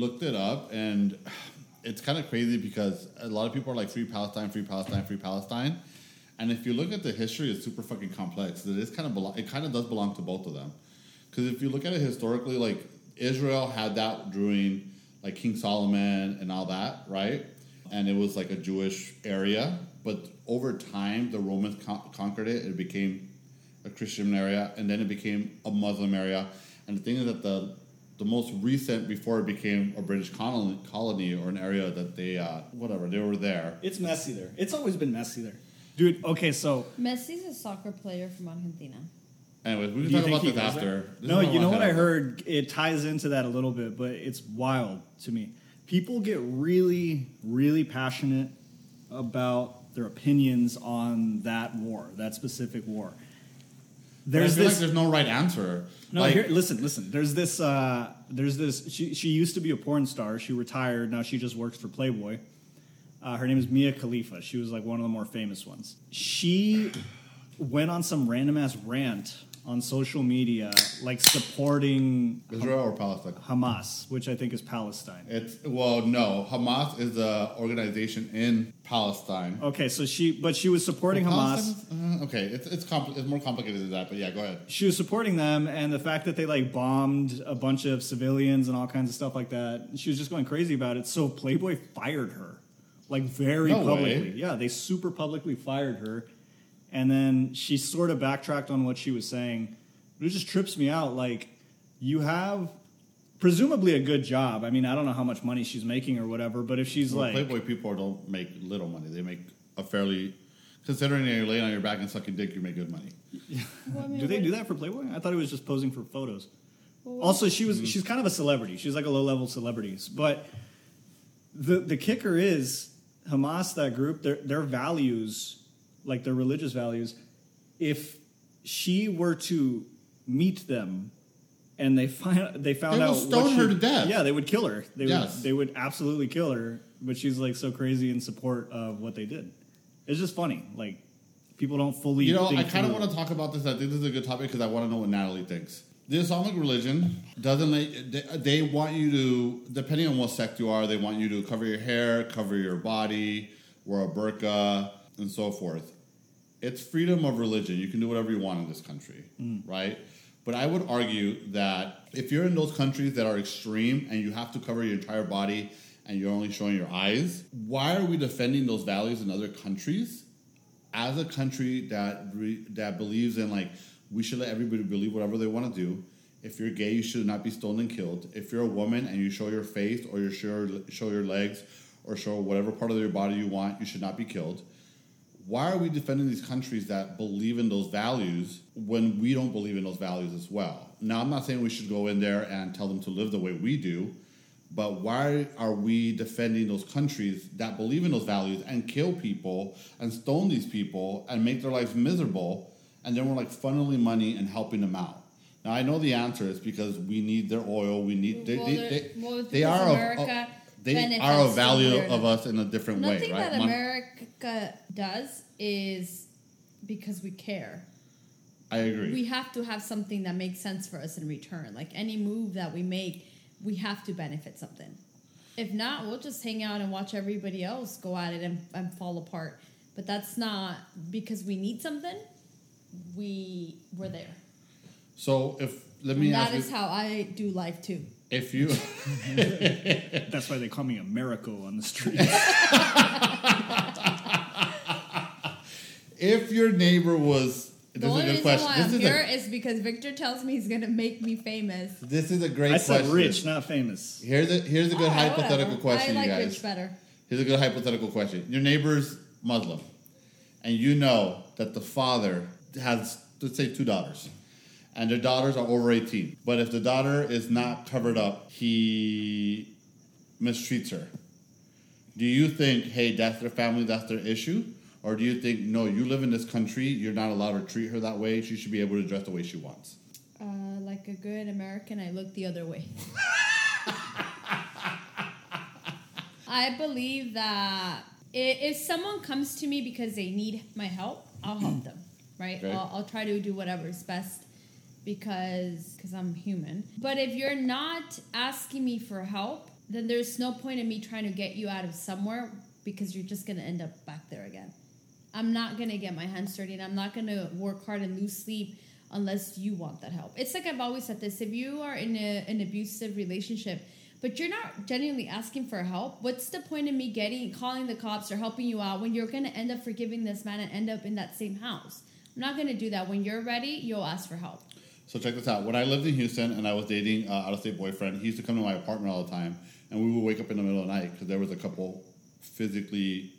looked it up, and it's kind of crazy because a lot of people are like free Palestine, free Palestine, free Palestine. And if you look at the history, it's super fucking complex. It is kind of it kind of does belong to both of them. Because if you look at it historically, like Israel had that during like King Solomon and all that, right? And it was like a Jewish area, but over time the Romans con- conquered it. It became a Christian area, and then it became a Muslim area. And the thing is that the the most recent before it became a British colony, colony or an area that they uh, whatever they were there. It's messy there. It's always been messy there, dude. Okay, so Messi's a soccer player from Argentina. Anyways, we Do can talk about this after. This no, you know what I have. heard? It ties into that a little bit, but it's wild to me. People get really, really passionate about their opinions on that war, that specific war. There's I feel this. like there's no right answer. no, like, here, listen, listen. There's this. Uh, there's this. She, she used to be a porn star. She retired. Now she just works for Playboy. Uh, her name is Mia Khalifa. She was like one of the more famous ones. She went on some random ass rant on social media, like supporting Israel or Palestine? Hamas, which I think is Palestine. It's well, no. Hamas is a organization in Palestine. Okay, so she, but she was supporting Hamas. Uh, okay, it's it's, compl- it's more complicated than that, but yeah, go ahead. She was supporting them, and the fact that they like bombed a bunch of civilians and all kinds of stuff like that, she was just going crazy about it. So Playboy fired her, like very No publicly. way. Yeah, they super publicly fired her, and then she sort of backtracked on what she was saying. It just trips me out. Like you have presumably a good job. I mean, I don't know how much money she's making or whatever, but if she's Well, like, Playboy people don't make little money. They make a fairly, considering you're laying on your back and sucking dick, you make good money. Well, I mean, do they do that for Playboy? I thought it was just posing for photos. well, Also, she was mm-hmm. she's kind of a celebrity. She's like a low level celebrity. But the the kicker is Hamas, that group, their their values, like their religious values, if she were to meet them and they find they found They out stone what her to death. Yeah, they would kill her. They Yes. would they would absolutely kill her. But she's like so crazy in support of what they did. It's just funny. Like people don't fully. You know, I kind of want to talk about this. I think this is a good topic because I want to know what Natalie thinks. The Islamic religion doesn't they, they want you to, depending on what sect you are, they want you to cover your hair, cover your body, wear a burqa, and so forth. It's freedom of religion. You can do whatever you want in this country, mm. right? But I would argue that if you're in those countries that are extreme and you have to cover your entire body and you're only showing your eyes, why are we defending those values in other countries as a country that re, that believes in like we should let everybody believe whatever they want to do. If you're gay, you should not be stoned and killed. If you're a woman and you show your face or you show show your legs or show whatever part of your body you want, you should not be killed. Why are we defending these countries that believe in those values when we don't believe in those values as well? Now, I'm not saying we should go in there and tell them to live the way we do, but why are we defending those countries that believe in those values and kill people and stone these people and make their lives miserable? And then we're like funneling money and helping them out. Now I know the answer is because we need their oil. We need they, they, they, they are a, America they are a value of us in a different way, right? that Mon- America does is because we care. I agree. We have to have something that makes sense for us in return. Like any move that we make, we have to benefit something. If not, we'll just hang out and watch everybody else go at it and, and fall apart. But that's not because we need something. We we're there. so if let me And ask that is you, how I do life too. if you That's why they call me a miracle on the street. if your neighbor was The this is a good reason question. why This I'm is here a, is because Victor tells me he's gonna make me famous. this is a great question. I said question. rich, not famous. Here's a here's a good Oh, hypothetical whatever. question, I like you guys. rich better. Here's a good hypothetical question. Your neighbor's Muslim, and you know that the father has, let's say, two daughters, and their daughters are over 18. But if the daughter is not covered up, he mistreats her. Do you think, hey, that's their family, that's their issue? Or do you think, no, you live in this country, you're not allowed to treat her that way, she should be able to dress the way she wants? Uh, like a good American, I look the other way. I believe that if someone comes to me because they need my help, I'll help them. Right? Okay. I'll, I'll try to do whatever is best because because I'm human. But if you're not asking me for help, then there's no point in me trying to get you out of somewhere because you're just gonna end up back there again. I'm not gonna get my hands dirty and I'm not gonna work hard and lose sleep unless you want that help. It's like I've always said this: if you are in a, an abusive relationship, but you're not genuinely asking for help, what's the point of me getting calling the cops or helping you out when you're gonna end up forgiving this man and end up in that same house? I'm not gonna do that. When you're ready, you'll ask for help. So check this out. When I lived in Houston and I was dating uh, out of state boyfriend, he used to come to my apartment all the time, and we would wake up in the middle of the night because there was a couple physically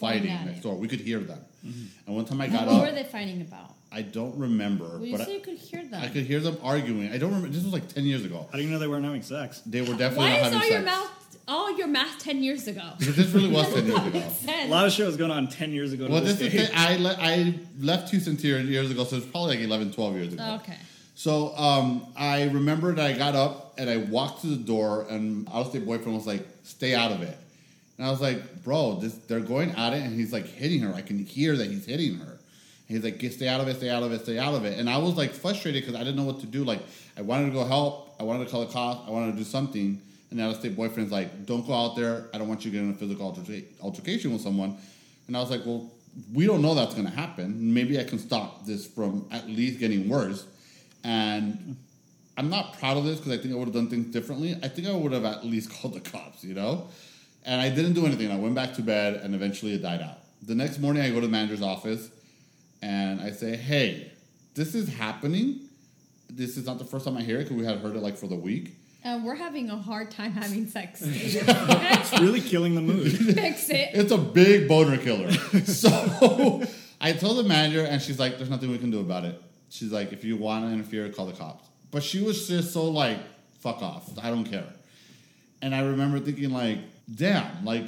fighting at next it. door. We could hear them. Mm-hmm. And one time I got what up, What were they fighting about? I don't remember, Well, you but said I, you could hear them. I could hear them arguing. I don't remember. This was like ten years ago. How do you know they weren't having sex? They were definitely Why not is having all sex. your mouth all your math ten years ago? Because this really was ten years ago. A lot of shows going on 10 years ago. Well, this this is the, I, le- I left Houston two years ago, so it's probably like 11, 12 years ago. Okay. So um, I remember that I got up and I walked to the door, and out of state boyfriend was like, "Stay out of it." And I was like, "Bro, this, they're going at it," and he's like hitting her. I can hear that he's hitting her. And he's like, "Get stay out of it, stay out of it, stay out of it." And I was like frustrated because I didn't know what to do. Like I wanted to go help, I wanted to call the cops, I wanted to do something. And the out state boyfriend's like, "Don't go out there. I don't want you to get in a physical alterca- altercation with someone." And I was like, "Well." We don't know that's going to happen. Maybe I can stop this from at least getting worse. And I'm not proud of this because I think I would have done things differently. I think I would have at least called the cops, you know? And I didn't do anything. I went back to bed and eventually it died out. The next morning, I go to the manager's office and I say, hey, this is happening. This is not the first time I hear it because we had heard it like for the week. And we're having a hard time having sex. It's really killing the mood. Fix it. It's a big boner killer. so I told the manager, and she's like, "There's nothing we can do about it." She's like, "If you want to interfere, call the cops." But she was just so like, "Fuck off! I don't care." And I remember thinking, like, "Damn! Like,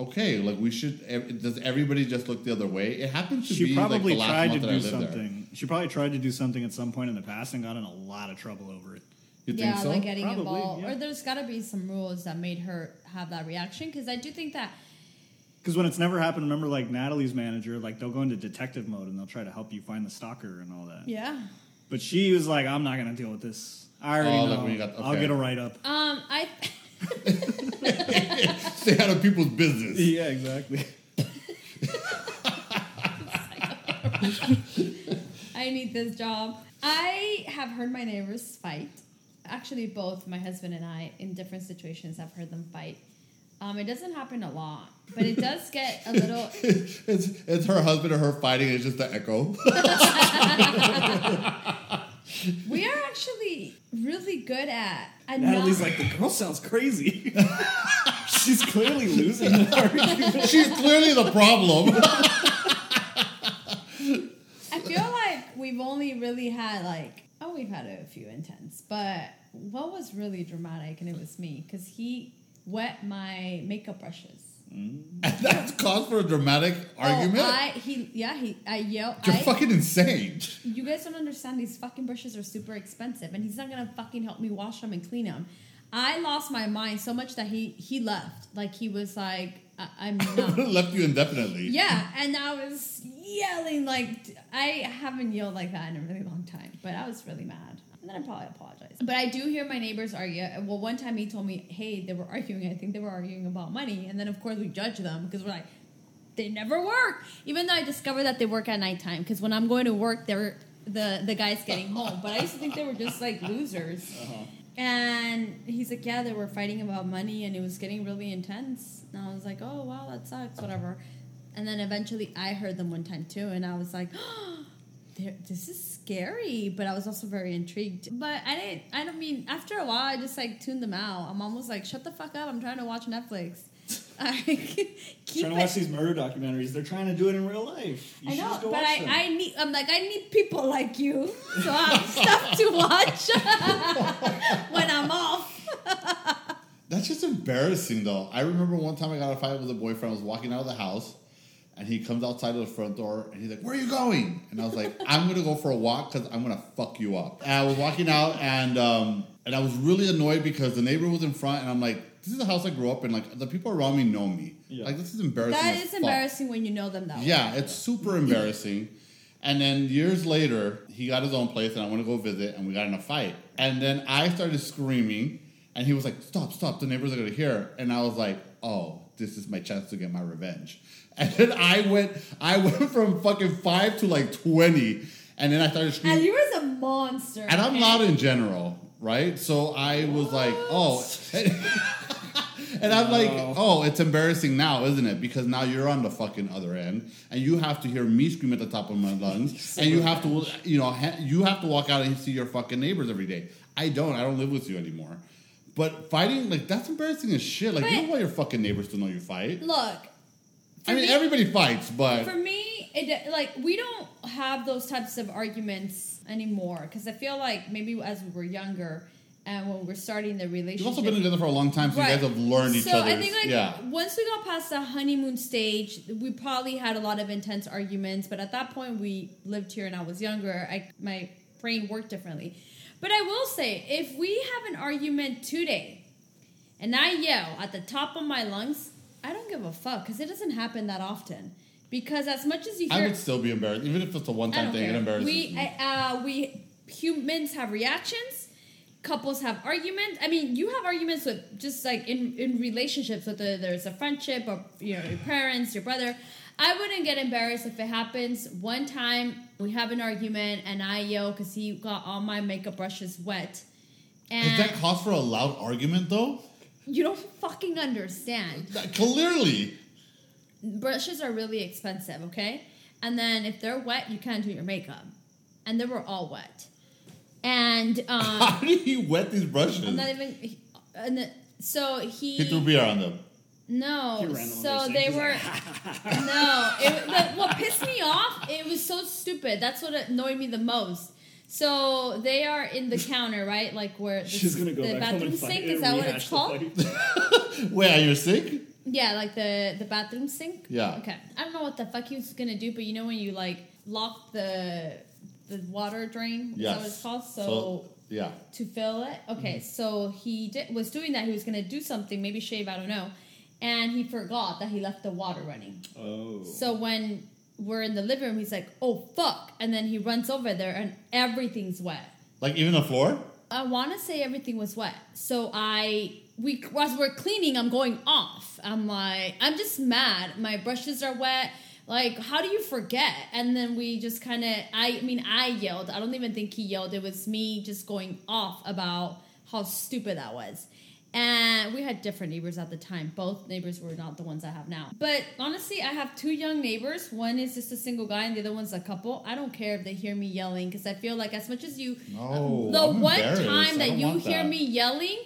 okay, like we should. Does everybody just look the other way?" It happens to She be probably like the last tried to month that do lived there. something. She probably tried to do something at some point in the past and got in a lot of trouble over it. You think yeah, so? like getting Probably, involved. yeah. Or there's got to be some rules that made her have that reaction. Because I do think that Because when it's never happened, remember like Natalie's manager, like they'll go into detective mode and they'll try to help you find the stalker and all that. yeah. But she was like, "I'm not gonna deal with this. I already Oh, know. like when you got- I'll get a write up." Um, I Stay out of people's business. Yeah, exactly. I need this job. I have heard my neighbors fight. Actually, both my husband and I, in different situations, have heard them fight. Um, it doesn't happen a lot, but it does get a little. it's it's her husband or her fighting. It's just the echo. We are actually really good at. at Natalie's not- like, "The girl sounds crazy. She's clearly losing." the argument." She's clearly the problem. I feel like we've only really had like oh we've had a few intense, but what was really dramatic and it was me because he wet my makeup brushes. And that's cause for a dramatic oh, argument. Oh, I he yeah he I yelled. You're I, fucking insane. you guys don't understand. These fucking brushes are super expensive, and he's not gonna fucking help me wash them and clean them. I lost my mind so much that he he left. Like he was like I, I'm not. Left you indefinitely. Yeah, and I was yelling like I haven't yelled like that in a really long time, but I was really mad. And then I probably apologized. But I do hear my neighbors argue. Well, one time he told me, "Hey, they were arguing. I think they were arguing about money." And then of course we judge them because we're like, they never work. Even though I discovered that they work at nighttime because when I'm going to work, they're the the guy's getting home. But I used to think they were just like losers. Uh-huh. And he's like, yeah, they were fighting about money and it was getting really intense. And I was like, oh, wow, that sucks, whatever. And then eventually I heard them one time too, and I was like, "They're- this is scary, but I was also very intrigued. But I didn't, I don't mean, after a while, I just like tuned them out. I'm almost like, shut the fuck up, I'm trying to watch Netflix. I keep trying to it- watch these murder documentaries. They're trying to do it in real life. You I know, just go but watch I, them. I need. I'm like, I need people like you, so I have stuff to watch when I'm off. That's just embarrassing, though. I remember one time I got a fight with a boyfriend. I was walking out of the house, and he comes outside of the front door, and he's like, "Where are you going?" And I was like, "I'm gonna go for a walk because I'm gonna fuck you up." And I was walking out, and um, and I was really annoyed because the neighbor was in front, and I'm like, "This is the house I grew up in. Like the people around me know me. Yeah. Like this is embarrassing." That as is fuck." embarrassing when you know them that way. Yeah, it's super embarrassing. And then years later, he got his own place, and I went to go visit, and we got in a fight. And then I started screaming, and he was like, "Stop, stop! The neighbors are gonna hear." And I was like, "Oh, this is my chance to get my revenge." And then I went, I went from fucking five to like twenty, and then I started screaming. And you was a monster. And I'm okay? loud in general, right? So I was like, "Oh." And I'm like, oh, it's embarrassing now, isn't it? Because now you're on the fucking other end, and you have to hear me scream at the top of my lungs, and you have to, you know, ha- you have to walk out and see your fucking neighbors every day. I don't. I don't live with you anymore. But fighting, like, that's embarrassing as shit. Like, you But- don't want your fucking neighbors to know you fight. Look, I mean, me- everybody fights, but for me, it like we don't have those types of arguments anymore because I feel like maybe as we were younger and when we're starting the relationship. you've also been together for a long time, so you guys have learned each so other's. I think like yeah. once we got past the honeymoon stage, we probably had a lot of intense arguments. But at that point, we lived here and I was younger. I my brain worked differently. But I will say, if we have an argument today, and I yell at the top of my lungs, I don't give a fuck because it doesn't happen that often. Because as much as you I hear, would still be embarrassed, even if it's a one-time thing. It care. embarrasses We me. uh, we humans have reactions. Couples have arguments. I mean, you have arguments with just like in in relationships, whether there's a friendship or you know your parents, your brother. I wouldn't get embarrassed if it happens. One time we have an argument and I yell because he got all my makeup brushes wet, and that cause for a loud argument, though? you don't fucking understand. That- Clearly. brushes are really expensive, okay? And then if they're wet, you can't do your makeup. And they were all wet. And um, How did he wet these brushes? I'm not even. And the, so he. he threw beer on them. No, so they were. no, it, the, what pissed me off? It was so stupid. That's what annoyed me the most. So they are in the counter, right? Like where the, She's gonna go the back home bathroom and sink and is that what it's called? fight. Wait, are you sick? Yeah, like the the bathroom sink. Yeah. Okay. I don't know what the fuck he was gonna do, but you know when you like lock the the water drain, is that what Yes. it's called? So, yeah. to fill it. Okay, Mm-hmm. so he did, was doing that. He was gonna do something, maybe shave. I don't know, and he forgot that he left the water running. Oh. So when we're in the living room, he's like, "Oh fuck!" and then he runs over there, and everything's wet. Like even the floor? I want to say everything was wet. So I we as we're cleaning, I'm going off. I'm like, I'm just mad. My brushes are wet. Like, how do you forget? And then we just kind of, I mean, I yelled. I don't even think he yelled. It was me just going off about how stupid that was. And we had different neighbors at the time. Both neighbors were not the ones I have now. But honestly, I have two young neighbors. One is just a single guy, and the other one's a couple. I don't care if they hear me yelling because I feel like as much as you, No, the I'm one time that you hear that. me yelling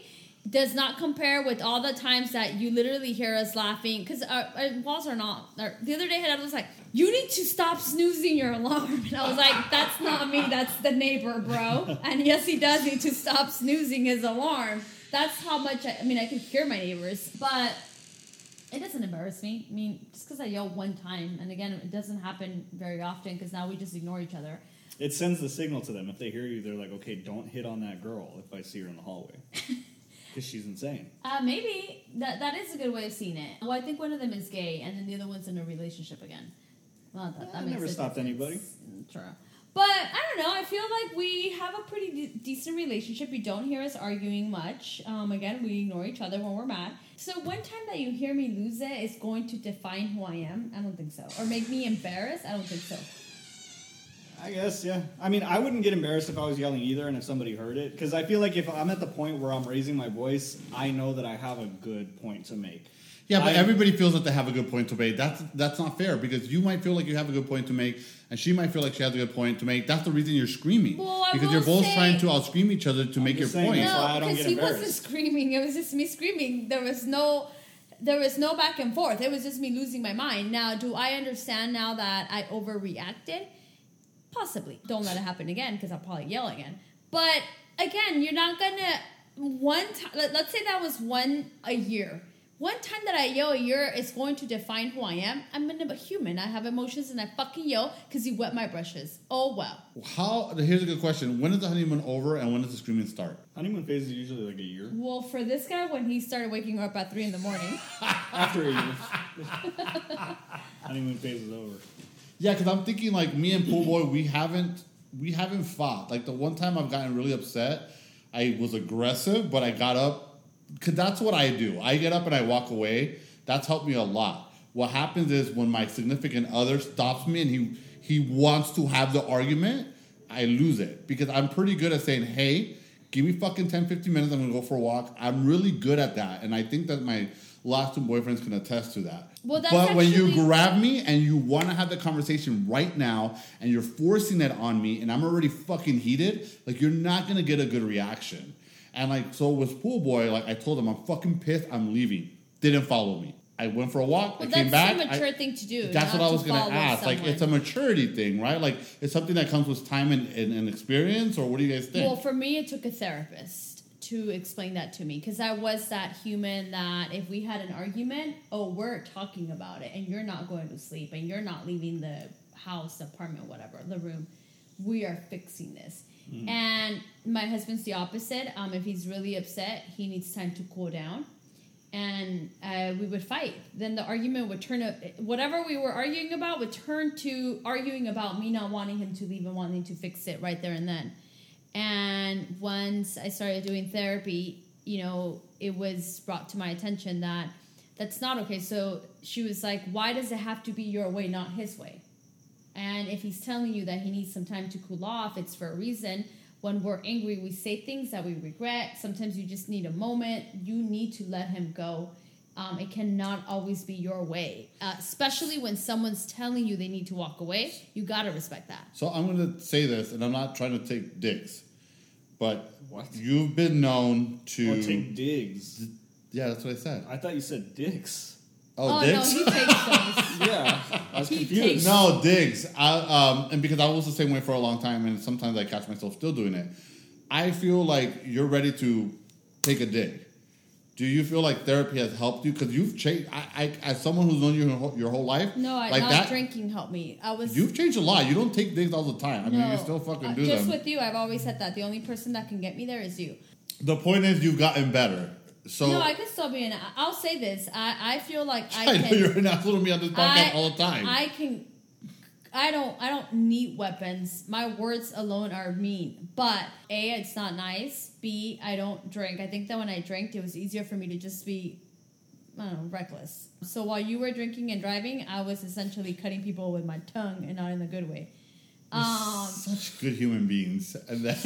does not compare with all the times that you literally hear us laughing because our, uh, our uh, walls are not. Our, the other day, I was like, "You need to stop snoozing your alarm," and I was like, "That's not me. That's the neighbor, bro." And yes, he does need to stop snoozing his alarm. That's how much I, I mean. I can hear my neighbors, but it doesn't embarrass me. I mean, just because I yell one time, and again, it doesn't happen very often because now we just ignore each other. It sends the signal to them. If they hear you, they're like, okay, don't hit on that girl if I see her in the hallway. Because she's insane. Uh, maybe that that is a good way of seeing it. Well, I think one of them is gay, and then the other one's in a relationship again. Well, that, Yeah, that never stopped anybody. True. But I don't know. I feel like we have a pretty de- decent relationship. You don't hear us arguing much. Um, again, we ignore each other when we're mad. So one time that you hear me lose it is going to define who I am. I don't think so. Or make me embarrassed. I don't think so. I guess, yeah. I mean, I wouldn't get embarrassed if I was yelling either and if somebody heard it. Because I feel like if I'm at the point where I'm raising my voice, I know that I have a good point to make. Yeah, but I- everybody feels that they have a good point to make. That's that's not fair because you might feel like you have a good point to make, and she might feel like she has a good point to make. That's the reason you're screaming Well, I because you're both say- trying to out scream each other to make your saying point. I No, don't because he wasn't screaming. It was just me screaming. There was no, there was no back and forth. It was just me losing my mind. Now, do I understand now that I overreacted? Possibly. Don't let it happen again because I'll probably yell again. But again, you're not gonna one time. Let, let's say that was one a year. One time that I yell a year is going to define who I am. I'm a human. I have emotions and I fucking yell because you wet my brushes. Oh well. How? Here's a good question: When is the honeymoon over, and when does the screaming start? Honeymoon phase is usually like a year. Well, for this guy, when he started waking up at three in the morning, After a year. Honeymoon phase is over. Yeah, because I'm thinking like me and Pool Boy, we haven't we haven't fought. Like the one time I've gotten really upset, I was aggressive, but I got up because that's what I do. I get up and I walk away. That's helped me a lot. What happens is when my significant other stops me and he he wants to have the argument, I lose it because I'm pretty good at saying, "Hey, give me fucking 10, 15 minutes. I'm gonna go for a walk." I'm really good at that, and I think that my last two boyfriends can attest to that. Well, that's but when you grab me and you want to have the conversation right now, and you're forcing that on me, and I'm already fucking heated, like you're not gonna get a good reaction. And like so with pool boy, like I told him, I'm fucking pissed. I'm leaving. Didn't follow me. I went for a walk. Well, I came that's back. a mature I- thing to do. that's what I to was gonna follow ask. Like it's a maturity thing, right? Like it's something that comes with time and, and, and experience, or what do you guys think? Well, for me, it took a therapist to explain that to me because I was that human that if we had an argument, oh, we're talking about it, and you're not going to sleep, and you're not leaving the house, apartment, whatever, the room. We are fixing this. And my husband's the opposite. Um, if he's really upset, he needs time to cool down. And uh, we would fight. Then the argument would turn up. Whatever we were arguing about would turn to arguing about me not wanting him to leave and wanting to fix it right there and then. And once I started doing therapy, you know, it was brought to my attention that that's not okay. So she was like, Why does it have to be your way, not his way? And if he's telling you that he needs some time to cool off, it's for a reason. When we're angry, we say things that we regret. Sometimes you just need a moment. You need to let him go. Um, it cannot always be your way, uh, especially when someone's telling you they need to walk away. You gotta respect that. So I'm going to say this, and I'm not trying to take dicks, but What? you've been known to. Or take digs. yeah, that's what I said. I thought you said dicks. Oh, Oh, dicks? no, he takes those. Yeah, I was He confused. takes- No, digs. I, um, and because I was the same way for a long time, and sometimes I catch myself still doing it. I feel like you're ready to take a dig. Do you feel like therapy has helped you? Because you've changed. I, I, as someone who's known you your whole, your whole life, No, I, like not that, drinking helped me. I was you've changed a lot. You don't take things all the time. I mean, no, you still fucking uh, do just them. with you. I've always said that the only person that can get me there is you. the point is, you've gotten better. So no, I can still be an. I'll say this. I, I feel like I I know can. you're an asshole to me on this podcast I- all the time. I can. I don't. I don't need weapons. My words alone are mean. But a, it's not nice. B, I don't drink. I think that when I drank, it was easier for me to just be, I don't know, reckless. So while you were drinking and driving, I was essentially cutting people with my tongue and not in the good way. Um, Such good human beings, and then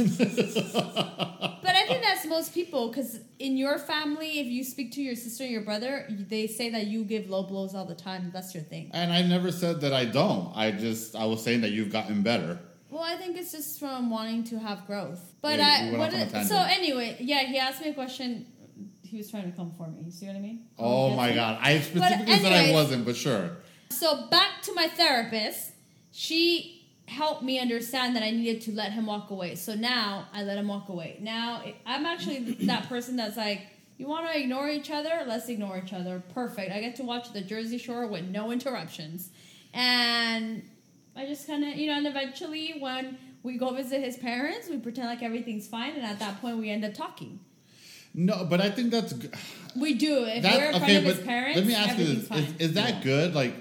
But I think that's most people because in your family, if you speak to your sister or your brother, they say that you give low blows all the time. That's your thing. and I never said that I don't. I just I was saying that you've gotten better. Well, I think it's just from wanting to have growth. But I we what off on a it- so anyway, yeah, he asked me a question. He was trying to come for me. You see what I mean? Oh my god! I specifically said I wasn't, but sure. So back to my therapist. She helped me understand that I needed to let him walk away. So now I let him walk away. Now I'm actually that person that's like, you want to ignore each other? Let's ignore each other. Perfect. I get to watch the Jersey Shore with no interruptions. And I just kind of, you know, and eventually when we go visit his parents, we pretend like everything's fine. And at that point, we end up talking. No, but I think that's g- We do. If that we're in front okay. of his parents, let me ask you this: is, is that good? Like,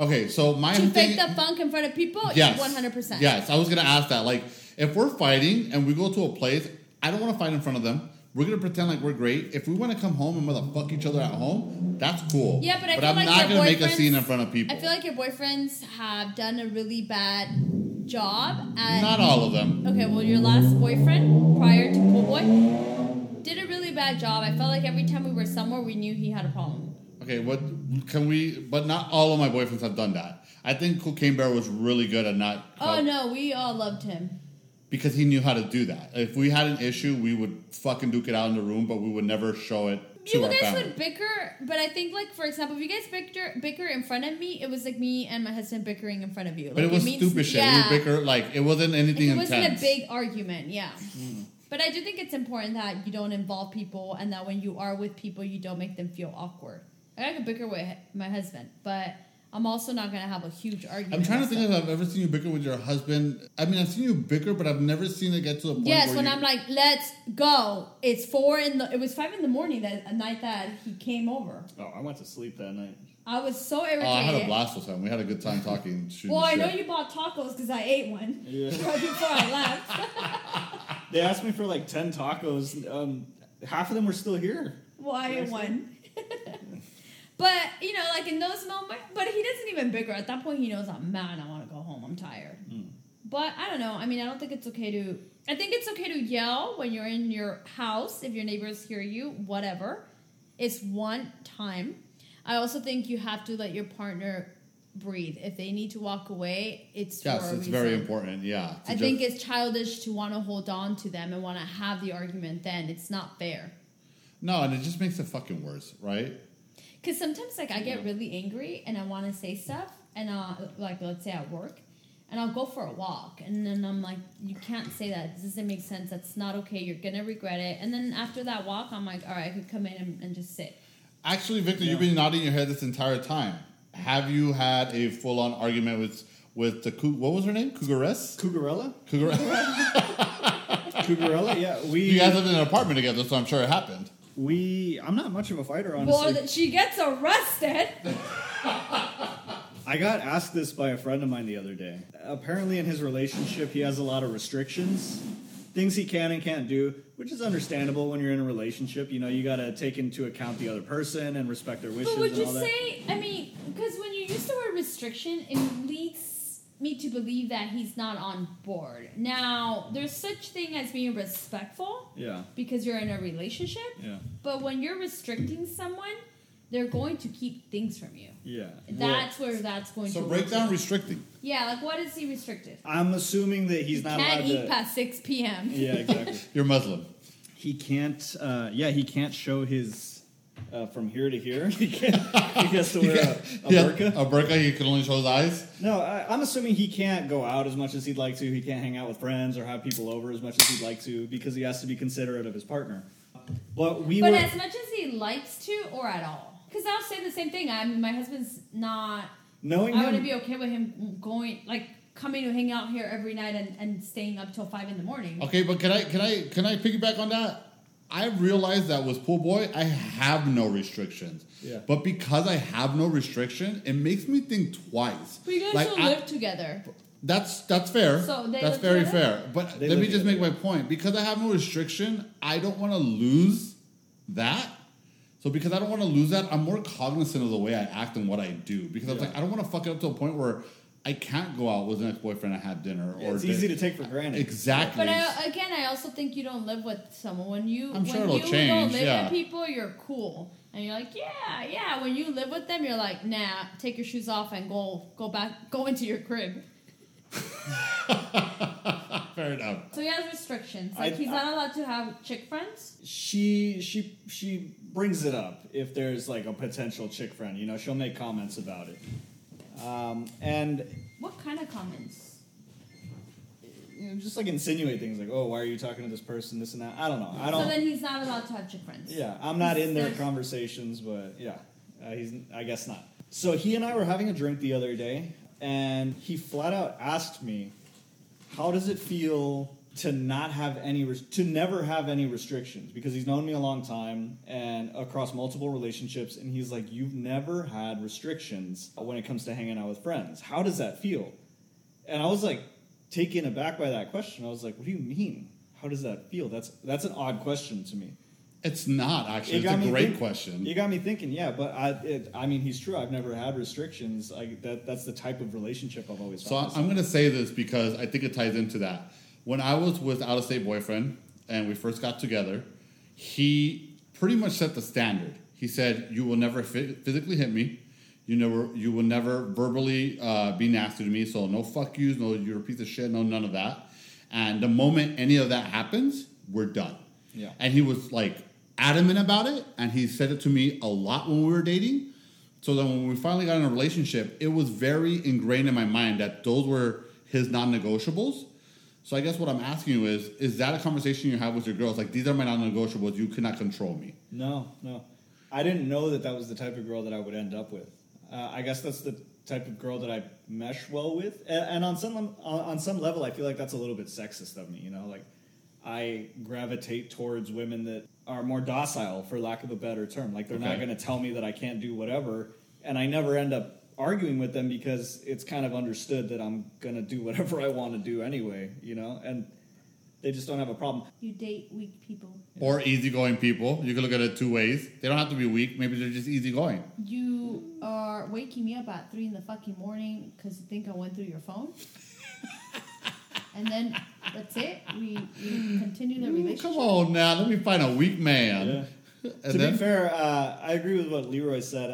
okay, so my to fake the funk in front of people, yes, one hundred percent. Yes, I was gonna ask that. Like, if we're fighting and we go to a place, I don't want to fight in front of them. We're gonna pretend like we're great. If we want to come home and motherfuck each other at home, that's cool. Yeah, but I feel I'm like not your gonna make a boyfriends- scene in front of people. I feel like your boyfriends have done a really bad job at. not all of them. Okay, well, your last boyfriend prior to Pool Boy did a really bad job. I felt like every time we were somewhere, we knew he had a problem. Okay, what can we? But not all of my boyfriends have done that. I think Cocaine Bear was really good at not. Oh no, we all loved him. Because he knew how to do that. If we had an issue, we would fucking duke it out in the room, but we would never show it to You our guys family. would bicker, but I think, like for example, if you guys bicker bicker in front of me, it was like me and my husband bickering in front of you. but it was means- stupid shit. Yeah. We bicker like it wasn't anything it wasn't intense. a big argument, yeah. Mm-hmm. But I do think it's important that you don't involve people and that when you are with people, you don't make them feel awkward. I can bicker with my husband, but I'm also not going to have a huge argument. I'm trying to think if I've ever seen you bicker with your husband. I mean, I've seen you bicker, but I've never seen it get to a point. Yes, where when you, I'm like, let's go. It's four in the. It was five in the morning that a night that he came over. Oh, I went to sleep that night. I was so irritated. Oh, I had a blast with him. We had a good time talking. Well, I know you bought tacos because I ate one Yeah. right before I left. They asked me for like ten tacos. Um, half of them were still here. Why Seriously? one? But you know, like in those moments, but he doesn't even bigger. At that point, he knows I'm mad. I want to go home. I'm tired. Hmm. But I don't know. I mean, I don't think it's okay to. I think it's okay to yell when you're in your house if your neighbors hear you. Whatever. It's one time. I also think you have to let your partner breathe. If they need to walk away, it's Yes, for a it's very important. Yeah. I just- think it's childish to want to hold on to them and want to have the argument. Then it's not fair. no, and it just makes it fucking worse, right? Because sometimes, like, I get really angry and I want to say stuff, and uh, like, let's say at work, and I'll go for a walk, and then I'm like, you can't say that. This doesn't make sense. That's not okay. You're gonna regret it. And then after that walk, I'm like, all right, I could come in and, and just sit. Actually, Victor, you've been nodding your head this entire time. Have you had a full-on argument with with the what was her name? Cougaress? Cougarella? Cougar. Cougarella? Yeah, we. you guys lived in an apartment together, so I'm sure it happened. We. I'm not much of a fighter, honestly. Well, she gets arrested. I got asked this by a friend of mine the other day. Apparently, in his relationship, he has a lot of restrictions, things he can and can't do, which is understandable when you're in a relationship. You know, you got to take into account the other person and respect their wishes But would and you all that. say? I mean, because when you use the word restriction, it leads me to believe that he's not on board. Now, there's such thing as being respectful yeah, because you're in a relationship. yeah, But when you're restricting someone, they're going to keep things from you. yeah. That's where that's going So to break lead down to. restricting. Yeah, like what is he restricted? I'm assuming that he's not Can't allowed eat to. past six p.m. Yeah, exactly. You're Muslim. he can't. Uh, yeah, he can't show his uh, from here to here. He can't. He has to wear a, a Yeah, burqa. A burqa. He can only show his eyes. No, I, I'm assuming he can't go out as much as he'd like to. He can't hang out with friends or have people over as much as he'd like to because he has to be considerate of his partner. But we But were. as much as he likes to, or at all, because I'll say the same thing. I mean, my husband's not. knowing I him, wouldn't be okay with him going like coming to hang out here every night and, and staying up till five in the morning. Okay, but can I can I can I piggyback on that? I realized that with pool boy, I have no restrictions. Yeah. But because I have no restriction, it makes me think twice. But you guys Like, don't I- live together. That's that's fair. So they that's live very together? fair. But They let me live just make my point. Because I have no restriction, I don't want to lose that. So because I don't want to lose that, I'm more cognizant of the way I act and what I do. Because I'm like, I don't want to fuck it up to a point where I can't go out with an ex-boyfriend and have dinner. Yeah, or it's di- easy to take for granted. Exactly. But I, again, I also think you don't live with someone when you I'm when sure it'll you don't live yeah. with people. You're cool, and you're like, yeah, yeah. When you live with them, you're like, nah. Take your shoes off and go go back go into your crib. Fair enough. So he has restrictions. Like I- he's not allowed to have chick friends. she she she brings it up if there's like a potential chick friend. You know, she'll make comments about it. Um, and What kind of comments? you know, just like insinuate things like, "Oh, why are you talking to this person?" This and that. I don't know. I don't. So then he's not allowed to have chick friends. Yeah, I'm not in their conversations, but yeah, uh, he's. I guess not. So he and I were having a drink the other day, and he flat out asked me, "How does it feel to not have any, res- to never have any restrictions?" Because he's known me a long time and across multiple relationships, and he's like, "You've never had restrictions when it comes to hanging out with friends. How does that feel?" And I was like taken aback by that question. I was like, "What do you mean? How does that feel? That's that's an odd question to me." It's not actually. It It's a great think- question. You got me thinking, yeah, but I, it, I mean, he's true. I've never had restrictions. I, that, that's the type of relationship I've always. So I'm going to say this because I think it ties into that. When I was with out of state boyfriend and we first got together, he pretty much set the standard. He said, "You will never phy- physically hit me. You never, you will never verbally uh, be nasty to me. So no fuck yous, no you're a piece of shit, no none of that. And the moment any of that happens, we're done. Yeah. And he was like adamant about it, and he said it to me a lot when we were dating. So then when we finally got in a relationship, it was very ingrained in my mind that those were his non-negotiables. So I guess what I'm asking you is, is that a conversation you have with your girls? Like, these are my non-negotiables. You cannot control me. No, no, I didn't know that that was the type of girl that I would end up with. Uh, I guess that's the type of girl that I mesh well with, and on some on on some level, I feel like that's a little bit sexist of me. You know, like I gravitate towards women that are more docile, for lack of a better term. Like they're not going to tell me that I can't do whatever, and I never end up arguing with them because it's kind of understood that I'm going to do whatever I want to do anyway. You know, and They just don't have a problem. You date weak people. Or easygoing people. You can look at it two ways. They don't have to be weak. Maybe they're just easygoing. You are waking me up at three in the fucking morning because you think I went through your phone. and then that's it. We, we continue the Ooh, relationship. come on now. Let me find a weak man. And to then, be fair, uh, I agree with what Leroy said.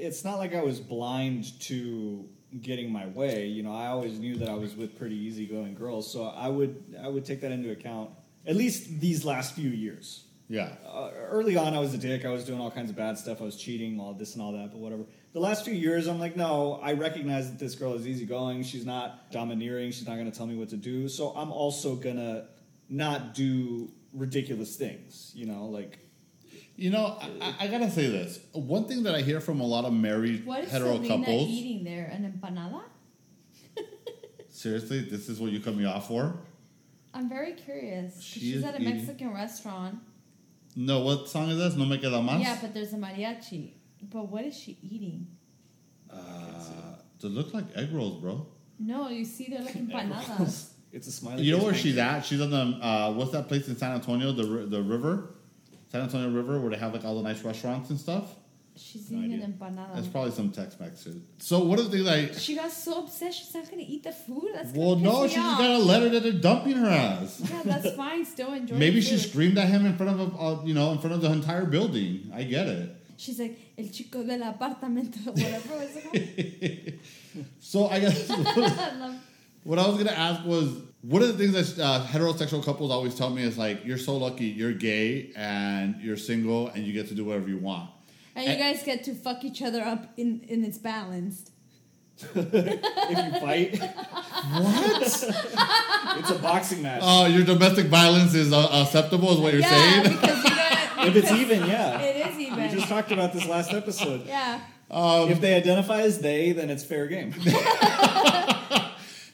It's not like I was blind to getting my way. You know, I always knew that I was with pretty easygoing girls, so I would I would take that into account. At least these last few years. yeah. Uh, early on, I was a dick. I was doing all kinds of bad stuff. I was cheating, all this and all that, but whatever. The last few years, I'm like, no, I recognize that this girl is easygoing. She's not domineering. She's not going to tell me what to do. So I'm also going to not do ridiculous things. You know, like You know, I, I- I gotta say this. One thing that I hear from a lot of married What is hetero Selena couples. eating there? An empanada? Seriously, this is what you cut me off for? I'm very curious. She she's at a eating- Mexican restaurant. No, what song is this? No me queda más. Yeah, but there's a mariachi. But what is she eating? uh, they look like egg rolls, bro. No, you see, they're like empanadas. it's a smiley. You know where she's at? She's on the uh, what's that place in San Antonio? The the river, San Antonio River, where they have like all the nice restaurants and stuff. She's No eating an empanada. That's probably some Tex-Mex shit. So what are the things I? She got so upset she's not gonna eat the food. That's Well, no, she just got a letter that they're dumping her ass. Yeah, that's fine. Still enjoy. Maybe she food. screamed at him in front of a, uh, you know, in front of the entire building. I get it. She's like el chico del apartamento, whatever was it called. So I guess what I was gonna ask was, what of the things that uh, heterosexual couples always tell me is like, you're so lucky, you're gay and you're single and you get to do whatever you want. and you guys get to fuck each other up in in it's balanced. if you fight, What? it's a boxing match. Oh, your domestic violence is uh, acceptable, is what you're yeah, saying? because you gotta. if it's even, yeah. It is even. We just talked about this last episode. yeah. Um, If they identify as they, then it's fair game.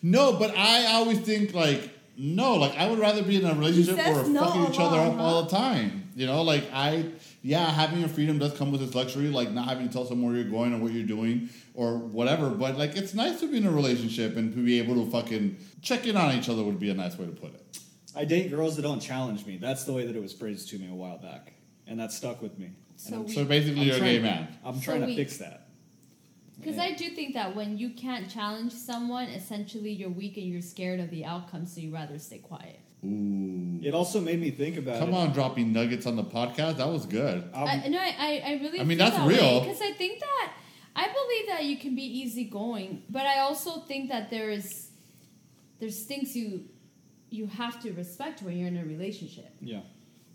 no, but I always think like, no, like I would rather be in a relationship where we're no fucking each other up huh? all the time. You know, like I, yeah, having your freedom does come with its luxury, like not having to tell someone where you're going or what you're doing or whatever. But like, it's nice to be in a relationship and to be able to fucking check in on each other would be a nice way to put it. I date girls that don't challenge me. That's the way that it was phrased to me a while back, and that stuck with me. So And I'm, we- So basically, I'm you're a gay man. I'm So trying to we- fix that. Because I do think that when you can't challenge someone, essentially you're weak and you're scared of the outcome, so you rather stay quiet. Ooh. It also made me think about Come it. on, dropping nuggets on the podcast. That was good. Um, I, no, I, I I really. I mean, feel that's that real. because I think that I believe that you can be easygoing, but I also think that there's there's things you you have to respect when you're in a relationship. yeah.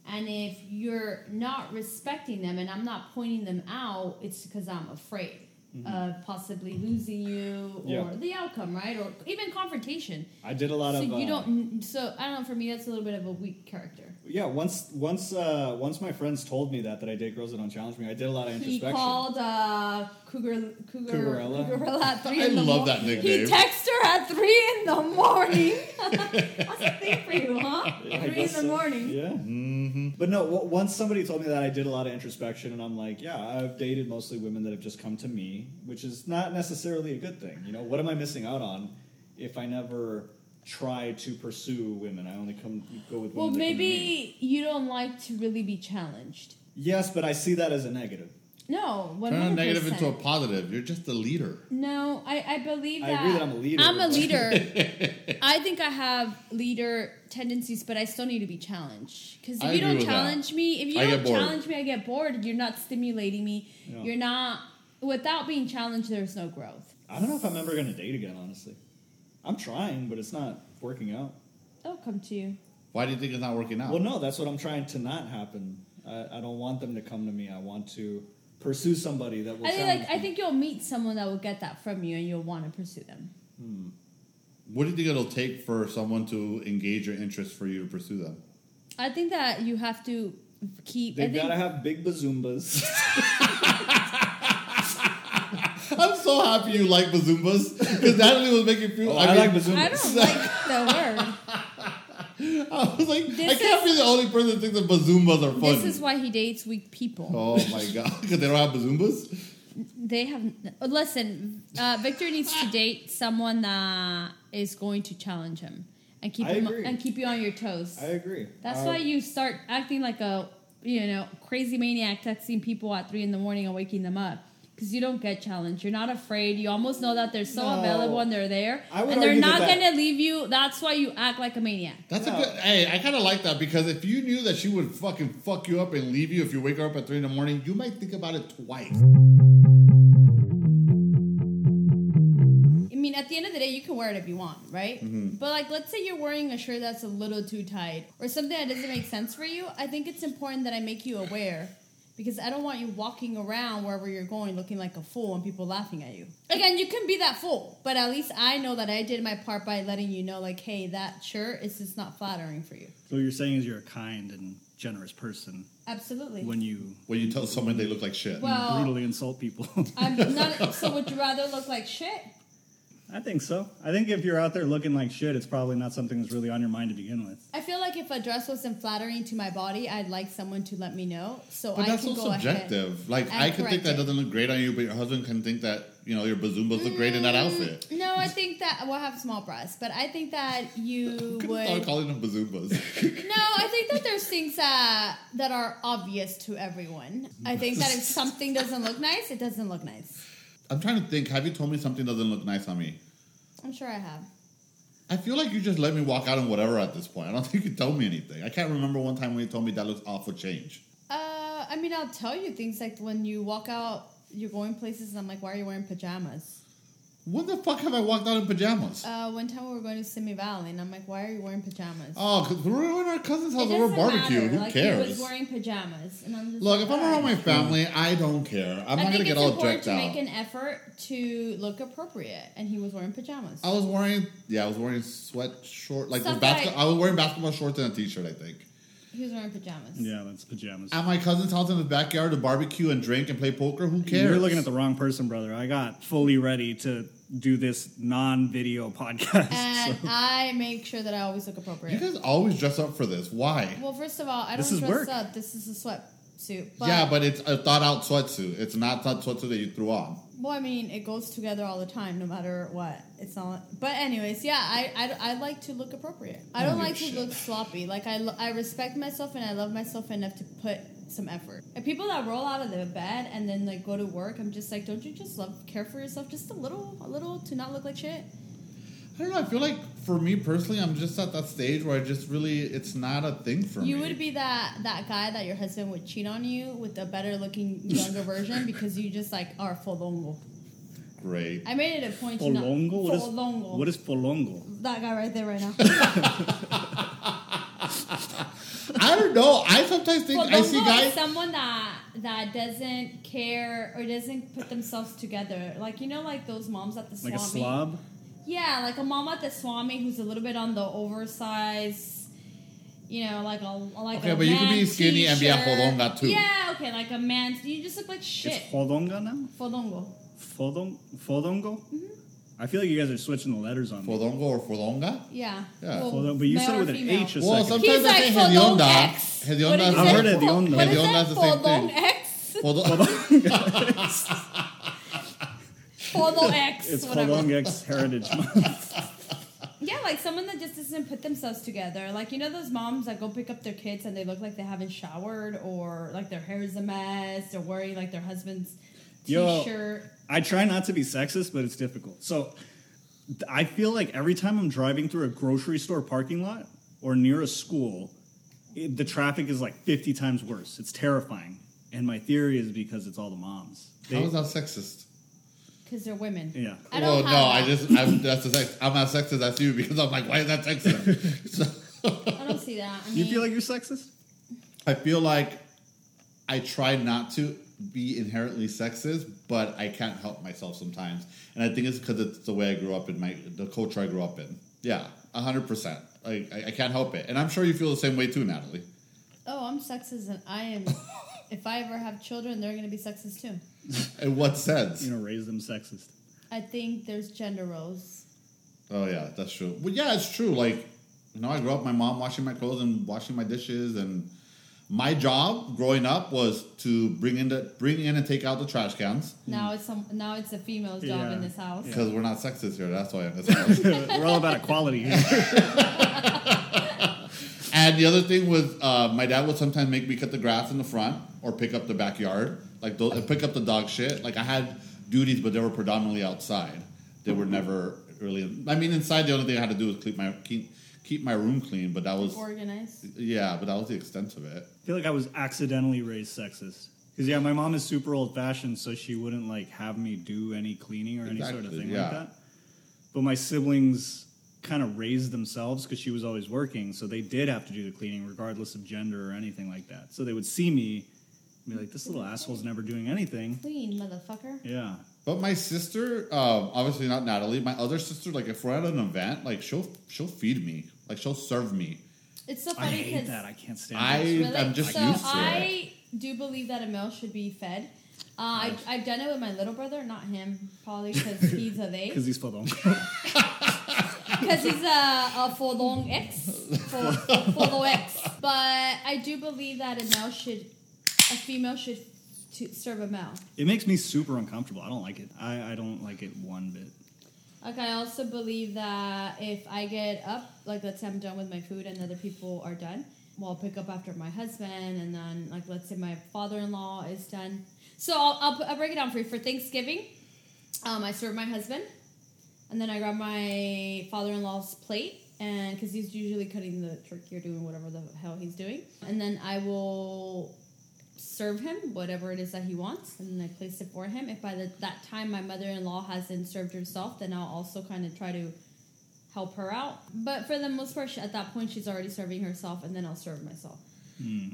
And if you're not respecting them and I'm not pointing them out, it's because I'm afraid of possibly losing you or Mm-hmm. Yeah. the outcome, right? Or even confrontation. I did a lot so of. you uh, don't. So I don't know. For me, that's a little bit of a weak character. Yeah, once once uh, once my friends told me that that I date girls that don't challenge me, I did a lot of introspection. He introspection. called uh, Cougar Cougar Cougarella? Cougarella at three I in the love mor- that He texted her at three in the morning. That's a thing for you, huh? Yeah, three in the so. morning. Yeah. Mm-hmm. But no, w- once somebody told me that I did a lot of introspection, and I'm like, yeah, I've dated mostly women that have just come to me, which is not necessarily a good thing. You know, what am I missing out on if I never try to pursue women? I only come go with women. Well, that come to me. maybe you don't like to really be challenged. Yes, but I see that as a negative. No, one Turn a negative into a positive. You're just a leader. No, I, I believe I that. agree that I'm a leader, I'm a leader. I think I have leader tendencies, but I still need to be challenged. Because if I you don't with that. challenge me, if you I don't challenge me, I get bored. You're not stimulating me. Yeah. You're not. Without being challenged, there's no growth. I don't know if I'm ever going to date again, honestly. I'm trying, but it's not working out. They'll come to you. Why do you think it's not working out? Well, no, that's what I'm trying to not happen. I, I don't want them to come to me. I want to pursue somebody that will. I think challenge like I think you'll meet someone that will get that from you, and you'll want to pursue them. Hmm. What do you think it'll take for someone to engage your interest for you to pursue them? I think that you have to keep. They've got to have big bazoombas. I'm so happy you like bazoombas because Natalie was making feel. Oh, I, I mean, like bazoombas. I don't like the word. I was like, This I can't is- be the only person that thinks that bazoombas are fun. This is why he dates weak people. oh my god, because they don't have bazoombas. They have. Listen, uh, Victor needs to date someone that is going to challenge him. and keep I them, agree. and keep you on your toes. I agree. That's Um, why you start acting like a you know crazy maniac, texting people at three in the morning and waking them up because you don't get challenged. You're not afraid. You almost know that they're so No. available and they're there, I would and they're not that that- going to leave you. That's why you act like a maniac. That's No. a good. Hey, I kind of like that because if you knew that she would fucking fuck you up and leave you if you wake her up at three in the morning, you might think about it twice. I mean, at the end of the day, you can wear it if you want, right? Mm-hmm. But like, let's say you're wearing a shirt that's a little too tight or something that doesn't make sense for you. I think it's important that I make you aware because I don't want you walking around wherever you're going looking like a fool and people laughing at you. Again, you can be that fool, but at least I know that I did my part by letting you know, like, hey, that shirt is just not flattering for you. So what you're saying is you're a kind and generous person Absolutely. when you When you tell someone they look like shit. Well- brutally insult people. I'm not. So would you rather look like shit? I think so. I think if you're out there looking like shit, it's probably not something that's really on your mind to begin with. I feel like if a dress wasn't flattering to my body, I'd like someone to let me know so but I that's can so go ahead. subjective. Like I could think correct that it. doesn't look great on you, but your husband can think that you know your bazoombas look great in that mm, outfit. No, I think that we'll have small breasts, but I think that you Couldn't would. start calling them bazoombas. No, I think that there's things that that are obvious to everyone. I think that if something doesn't look nice, it doesn't look nice. I'm trying to think. Have you told me something doesn't look nice on me? I'm sure I have. I feel like you just let me walk out in whatever at this point. I don't think you told me anything. I can't remember one time when you told me that looks awful change. Uh, I mean, I'll tell you things like when you walk out, you're going places, and I'm like, why are you wearing pajamas? When the fuck have I walked out in pajamas? Uh, one time we were going to Simi Valley, and I'm like, why are you wearing pajamas? oh, because we were in our cousin's house over barbecue. matter. Who like, cares? He was wearing pajamas, and I'm just Look, like, if I'm around my family, I don't care. I'm I not gonna get all to out. make an effort to look appropriate, and he was wearing pajamas. I was wearing, yeah, I was wearing sweat short, like basket. I was wearing basketball shorts and a t-shirt. I think. He was wearing pajamas. Yeah, that's pajamas. At my cousin's house in the backyard to barbecue and drink and play poker. Who cares? You're looking at the wrong person, brother. I got fully ready to do this non-video podcast. And so- I make sure that I always look appropriate. You guys always dress up for this. Why? well, first of all, I don't This is dress work. up. This is a sweatsuit. But, yeah, but it's a thought out sweatsuit. It's not that sweatsuit that you threw on. Well, I mean, it goes together all the time, no matter what. It's not. But anyways, yeah, I, I, I like to look appropriate. I don't like to look sloppy. Like I, I respect myself and I love myself enough to put some effort. And people that roll out of the bed and then like go to work, I'm just like, don't you just love care for yourself just a little, a little to not look like shit? I don't know. I feel like for me personally, I'm just at that stage where I just really, it's not a thing for me. You would be that that guy that your husband would cheat on you with a better looking younger version because you just like are folongo. great. I made it a point to not Folongo? What is, folongo. what is folongo? that guy right there right now? I don't know. I sometimes think I see Folongo is guys. someone that that doesn't care or doesn't put themselves together. Like you know, like those moms at the Like a slob? Yeah, like a mom at the Swami who's a little bit on the oversized. You know, like a like Okay, a but you can be man skinny and be a t-shirt. folonga, too. Yeah, okay, like a man. You just look like shit. It's folonga now? Folongo. Fodong, fodongo? Mm-hmm. I feel like you guys are switching the letters on me. Or Folonga? Yeah. Yeah. Fodong- but you said it with an female. H a Well, second. sometimes He's I like say Fodong hedionda. X. Hedionda What did is he I've say? heard the- hedionda. What is Hedionda is the same Fodong thing. X. Fodong- Fodong X. It's whatever. Fodong X Heritage Month. Yeah, like someone that just doesn't put themselves together. Like you know those moms that go pick up their kids and they look like they haven't showered or like their hair is a mess. They're wearing like their husband's Yo. t-shirt. I try not to be sexist, but it's difficult. So I feel like every time I'm driving through a grocery store parking lot or near a school, it, the traffic is like 50 times worse. It's terrifying. And my theory is because it's all the moms. They- How is that sexist? Because they're women. Yeah. I well, don't no, have I that. just I'm that's the sex. I'm not sexist as you because I'm like, why is that sexist? so, I don't see that. I mean, you feel like you're sexist? I feel like I try not to be inherently sexist, but I can't help myself sometimes, and I think it's because it's the way I grew up in my the culture I grew up in. Yeah, hundred percent. Like I, I can't help it, and I'm sure you feel the same way too, Natalie. oh, I'm sexist and I am. if I ever have children, they're gonna be sexist too. In what sense? You know, raise them sexist. I think there's gender roles. Oh yeah, that's true. Well, yeah, it's true. Like, you know, I grew up my mom washing my clothes and washing my dishes, and my job growing up was to bring in the bring in and take out the trash cans Now it's some. Now it's a female's job Yeah. in this house. because we're not sexist here. That's why. That's why. We're all about equality here. and the other thing was, uh, my dad would sometimes make me cut the grass in the front or pick up the backyard, like those, pick up the dog shit. Like I had duties, but they were predominantly outside. They were never really. I mean, inside the only thing I had to do was keep my keep, keep my room clean, but that was Organized. yeah, but that was the extent of it. I feel like I was accidentally raised sexist. Because yeah, my mom is super old fashioned, so she wouldn't like have me do any cleaning or any sort of thing yeah. like that. But my siblings kind of raised themselves because she was always working, so they did have to do the cleaning regardless of gender or anything like that. So they would see me and be like, "This little asshole's never doing anything." Clean, motherfucker. Yeah, But my sister, um, obviously not Natalie. My other sister, like if we're at an event, like she'll she'll feed me, like she'll serve me. It's so I funny hate because that. I can't stand I- it. Really? I'm just so used to it. I do believe that a male should be fed. Uh, I, I've done it with my little brother, not him, probably because he's a they. Because he's fodong. Because he's a, a Fodong X. For, Fodo X. But I do believe that a male should, a female should to serve a male. it makes me super uncomfortable. I don't like it. I, I don't like it one bit. Like I also believe that if I get up, like let's say I'm done with my food and other people are done, well, I'll pick up after my husband, and then like let's say my father-in-law is done. So I'll, I'll, I'll break it down for you. For Thanksgiving, um, I serve my husband, and then I grab my father-in-law's plate, and because he's usually cutting the turkey or doing whatever the hell he's doing, and then I will serve him whatever it is that he wants, and then I place it for him. If by the, that time my mother-in-law hasn't served herself, then I'll also kind of try to help her out. But for the most part, she, at that point, she's already serving herself, and then I'll serve myself.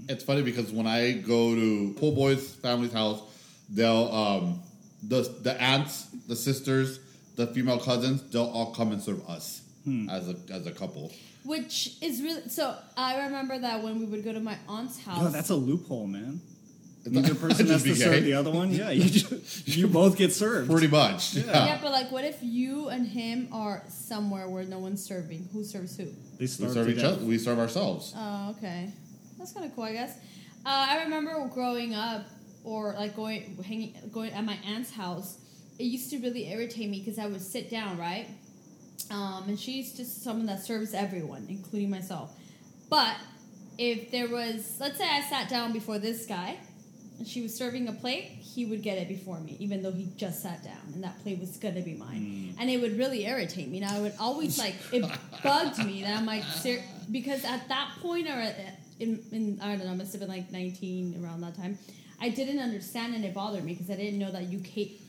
It's funny because when I go to Pool Boy's family's house, they'll um, the the aunts, the sisters, the female cousins, they'll all come and serve us as a as a couple. Which is really so. I remember that when we would go to my aunt's house. No, that's a loophole, man. Neither person has to be serve the other one. Yeah, you just, you both get served. Pretty much. Yeah. yeah, but like, what if you and him are somewhere where no one's serving? Who serves who? They We serve each other. We serve ourselves. Oh, okay. That's kind of cool, I guess. Uh, I remember growing up, or like going hanging, going at my aunt's house. It used to really irritate me because I would sit down, right? Um, and she's just someone that serves everyone, including myself. But if there was, let's say I sat down before this guy, and she was serving a plate, he would get it before me, even though he just sat down, and that plate was gonna be mine. Mm. And it would really irritate me. And I would always like it bugged me that I'm like, ser- because at that point or uh, in, in I don't know, I must have been like 19 around that time. I didn't understand and it bothered me because I didn't know that you Kate.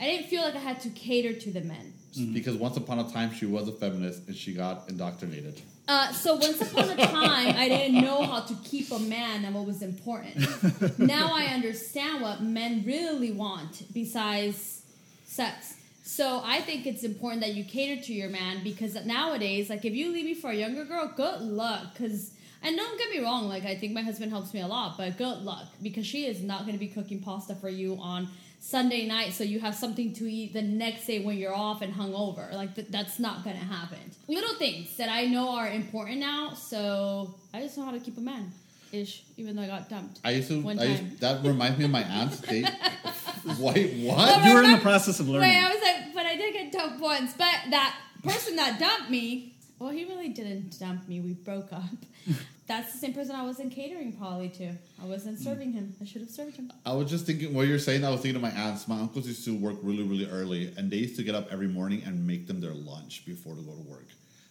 I didn't feel like I had to cater to the men. Mm-hmm. Because once upon a time she was a feminist and she got indoctrinated. Uh, so once upon a time, I didn't know how to keep a man and what was important. now I understand what men really want besides sex. So I think it's important that you cater to your man because nowadays, like if you leave me for a younger girl, good luck. Because and don't get me wrong, like I think my husband helps me a lot, but good luck because she is not going to be cooking pasta for you on Sunday night so you have something to eat the next day when you're off and hungover. Like th- that's not going to happen. Little things that I know are important now, so I just know how to keep a man. Ish, even though I got dumped. I used to. One I used, that reminds me of my aunt's date. Wait, what? You were in the process of learning. Wait, I was like, but I did get dumped once. But that person that dumped me, well, he really didn't dump me. We broke up. That's the same person I wasn't catering Polly to. I wasn't serving him. I should have served him. I was just thinking what you're saying. I was thinking of my aunts. My uncles used to work really, really early, and they used to get up every morning and make them their lunch before to go to work.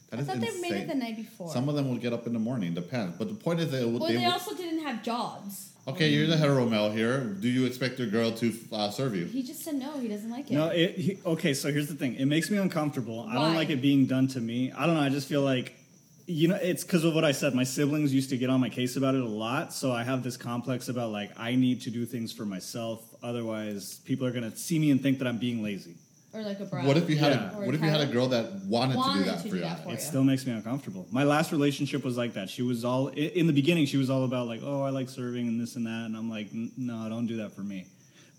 That I is thought they made it insane. the night before. Some of them would get up in the morning, depends. But the point is that it would, well, they they would, also didn't have jobs. okay, you're the hetero male here. Do you expect your girl to uh, serve you? He just said no. He doesn't like it. No, it, he, okay, so here's the thing. It makes me uncomfortable. I don't like it being done to me. I don't know. I just feel like, you know, it's because of what I said. My siblings used to get on my case about it a lot. So I have this complex about, like, I need to do things for myself. Otherwise, people are going to see me and think that I'm being lazy. or like a brother. What if you had Yeah. a What if you had a girl that wanted, Wanted to do that to for do you? that for It you. still makes me uncomfortable. My last relationship was like that. She was all, in the beginning, she was all about, like, oh, I like serving and this and that. And I'm like, "N- no, don't do that for me.